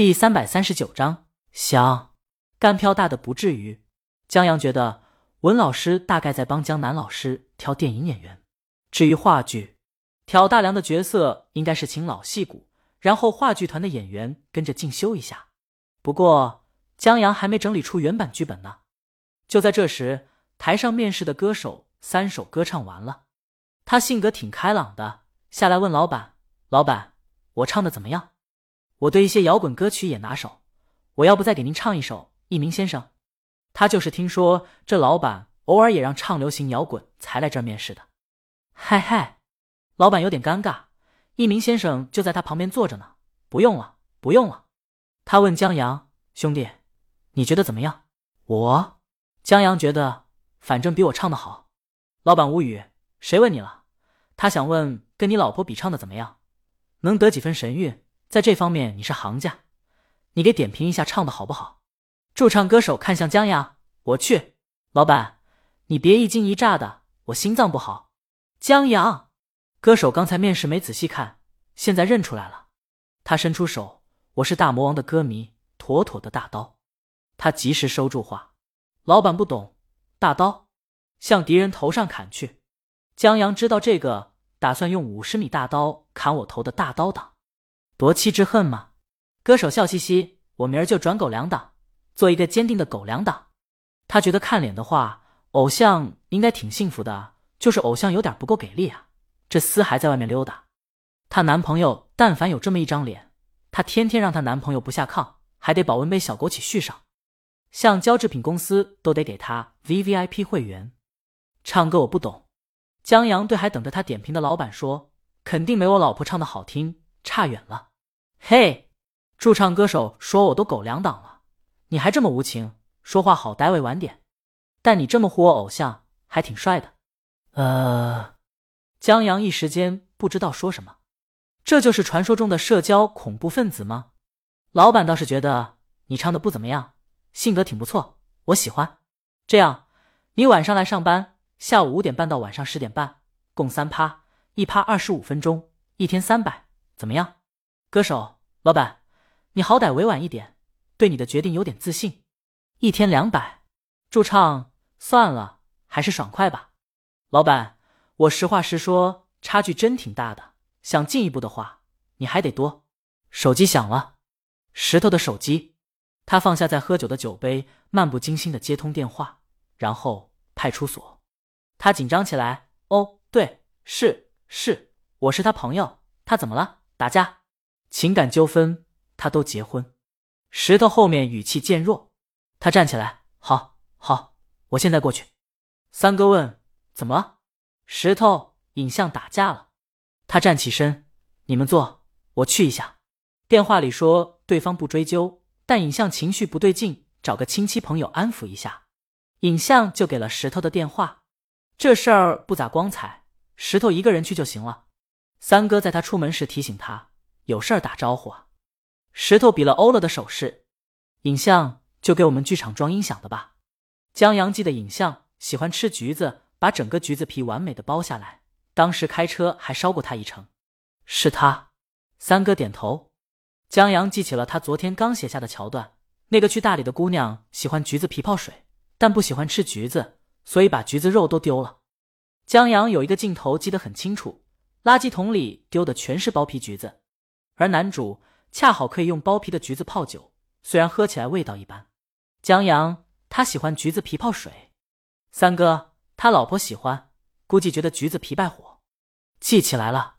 第三百三十九章香，干票大的不至于。江阳觉得文老师大概在帮江南老师挑电影演员。至于话剧，挑大梁的角色应该是请老戏骨，然后话剧团的演员跟着进修一下。不过江阳还没整理出原版剧本呢。就在这时，台上面试的歌手三首歌唱完了，他性格挺开朗的，下来问老板：“老板，我唱的怎么样？我对一些摇滚歌曲也拿手，我要不再给您唱一首《一鸣先生》。”他就是听说这老板偶尔也让唱流行摇滚才来这面试的。嗨嗨，老板有点尴尬，一鸣先生就在他旁边坐着呢。不用了，不用了。他问江阳兄弟：“你觉得怎么样？”我。江阳觉得，反正比我唱的好。老板无语，谁问你了？他想问，跟你老婆比唱的怎么样？能得几分神韵？在这方面你是行家，你给点评一下唱的好不好？驻唱歌手看向江阳，我去。老板，你别一惊一乍的，我心脏不好。江阳，歌手刚才面试没仔细看，现在认出来了。他伸出手，我是大魔王的歌迷，妥妥的大刀。他及时收住话。老板不懂，大刀向敌人头上砍去。江阳知道这个，打算用五十米大刀砍我头的大刀党，夺妻之恨吗？歌手笑嘻嘻，我明儿就转狗粮党，做一个坚定的狗粮党。他觉得看脸的话，偶像应该挺幸福的，就是偶像有点不够给力啊。这厮还在外面溜达，她男朋友但凡有这么一张脸，她天天让她男朋友不下炕，还得保温杯小枸杞续上。像胶制品公司都得给他 V V I P 会员。唱歌我不懂，江阳对还等着他点评的老板说：“肯定没我老婆唱的好听，差远了。”嘿，驻唱歌手说我都狗粮党了，你还这么无情，说话好歹委婉点。但你这么唬我偶像，还挺帅的。呃，江阳一时间不知道说什么。这就是传说中的社交恐怖分子吗？老板倒是觉得你唱的不怎么样。性格挺不错，我喜欢。这样，你晚上来上班，下午五点半到晚上十点半，共三趴，一趴二十五分钟，一天三百，怎么样？歌手老板，你好歹委婉一点，对你的决定有点自信。一天两百，驻唱算了，还是爽快吧。老板，我实话实说，差距真挺大的。想进一步的话，你还得多。手机响了，石头的手机。他放下在喝酒的酒杯，漫不经心的接通电话，然后派出所。他紧张起来。哦，对，是是，我是他朋友。他怎么了？打架？情感纠纷？他都结婚。石头后面语气渐弱。他站起来。好，好，我现在过去。三哥问：怎么了？石头影像打架了。他站起身。你们坐，我去一下。电话里说对方不追究。但影像情绪不对劲，找个亲戚朋友安抚一下。影像就给了石头的电话。这事儿不咋光彩，石头一个人去就行了。三哥在他出门时提醒他，有事儿打招呼啊。石头比了欧了的手势。影像就给我们剧场装音响的吧。江阳记的影像喜欢吃橘子，把整个橘子皮完美的剥下来。当时开车还烧过他一程。是他。三哥点头。江阳记起了他昨天刚写下的桥段，那个去大理的姑娘喜欢橘子皮泡水，但不喜欢吃橘子，所以把橘子肉都丢了。江阳有一个镜头记得很清楚，垃圾桶里丢的全是剥皮橘子，而男主恰好可以用剥皮的橘子泡酒，虽然喝起来味道一般。江阳他喜欢橘子皮泡水，三哥他老婆喜欢，估计觉得橘子皮败火。记起来了，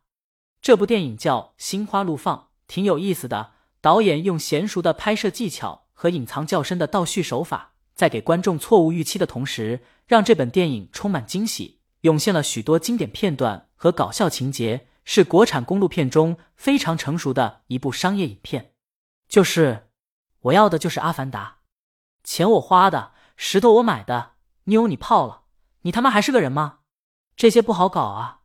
这部电影叫《心花怒放》。挺有意思的，导演用娴熟的拍摄技巧和隐藏较深的倒叙手法，在给观众错误预期的同时，让这本电影充满惊喜，涌现了许多经典片段和搞笑情节，是国产公路片中非常成熟的一部商业影片。就是我要的就是《阿凡达》，钱我花的，石头我买的，妞你泡了，你他妈还是个人吗？这些不好搞啊，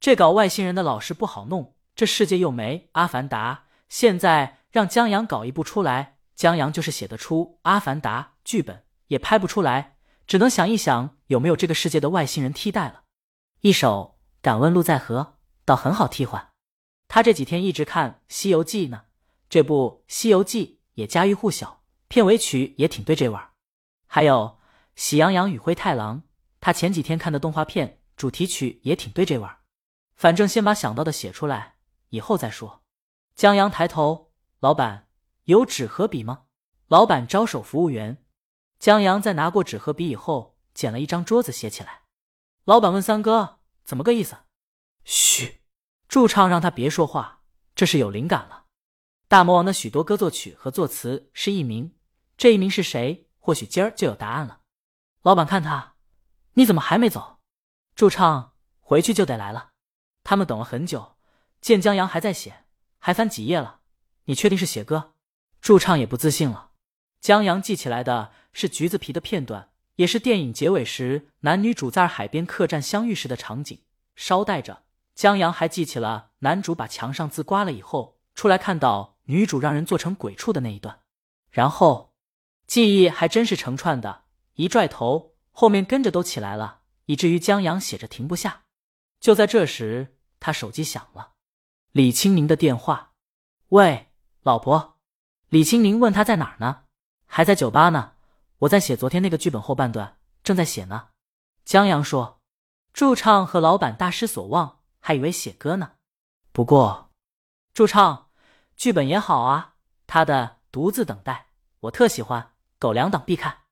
这搞外星人的老是不好弄。这世界又没《阿凡达》，现在让江阳搞一部出来，江阳就是写得出《阿凡达》剧本，也拍不出来，只能想一想有没有这个世界的外星人替代了。一首《敢问路在何》倒很好替换。他这几天一直看《西游记》呢，这部《西游记》也家喻户晓，片尾曲也挺对这味儿。还有《喜羊羊与灰太狼》，他前几天看的动画片主题曲也挺对这味儿。反正先把想到的写出来，以后再说。江阳抬头，老板有纸和笔吗？老板招手服务员。江阳在拿过纸和笔以后，捡了一张桌子写起来。老板问三哥：“怎么个意思？”嘘，驻唱让他别说话，这是有灵感了。大魔王的许多歌作曲和作词是艺名，这一名是谁？或许今儿就有答案了。老板看他，你怎么还没走？驻唱回去就得来了。他们等了很久，见江阳还在写，还翻几页了。你确定是写歌？驻唱也不自信了。江阳记起来的是橘子皮的片段，也是电影结尾时男女主在海边客栈相遇时的场景。捎带着，江阳还记起了男主把墙上字刮了以后，出来看到女主让人做成鬼畜的那一段。然后，记忆还真是成串的，一拽头，后面跟着都起来了，以至于江阳写着停不下。就在这时，他手机响了，李青宁的电话。喂，老婆。李青宁问他在哪儿呢？还在酒吧呢。我在写昨天那个剧本后半段，正在写呢。江阳说。驻唱和老板大失所望，还以为写歌呢。不过，驻唱剧本也好啊。他的独自等待，我特喜欢。狗粮党必看。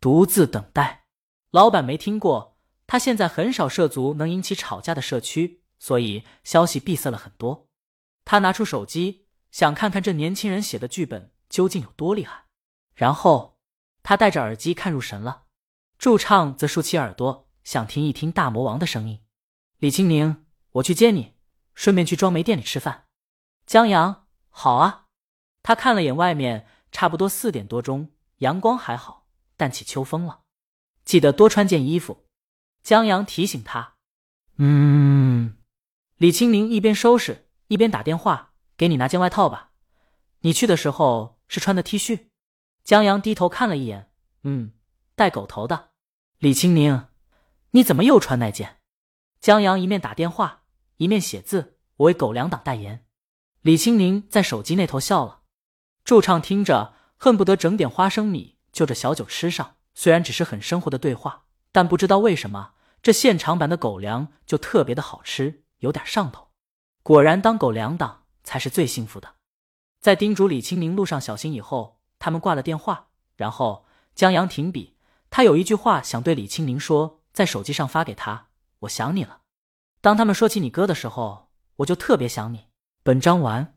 独自等待，老板没听过。他现在很少涉足能引起吵架的社区，所以消息闭塞了很多。他拿出手机，想看看这年轻人写的剧本究竟有多厉害。然后他戴着耳机看入神了。驻唱则竖起耳朵，想听一听大魔王的声音。李青宁，我去接你，顺便去装煤店里吃饭。江阳，好啊。他看了眼外面，差不多四点多钟，阳光还好，但起秋风了，记得多穿件衣服。江阳提醒他：“嗯。”李青宁一边收拾一边打电话：“给你拿件外套吧，你去的时候是穿的 T 恤。”江阳低头看了一眼：“嗯，带狗头的。”李青宁：“你怎么又穿那件？”江阳一面打电话一面写字：“我为狗粮党代言。”李青宁在手机那头笑了。驻唱听着，恨不得整点花生米就着小酒吃上。虽然只是很生活的对话。但不知道为什么，这现场版的狗粮就特别的好吃，有点上头。果然，当狗粮党才是最幸福的。在叮嘱李青宁路上小心以后，他们挂了电话。然后江阳停笔，他有一句话想对李青宁说，在手机上发给他：“我想你了。当他们说起你哥的时候，我就特别想你。”本章完。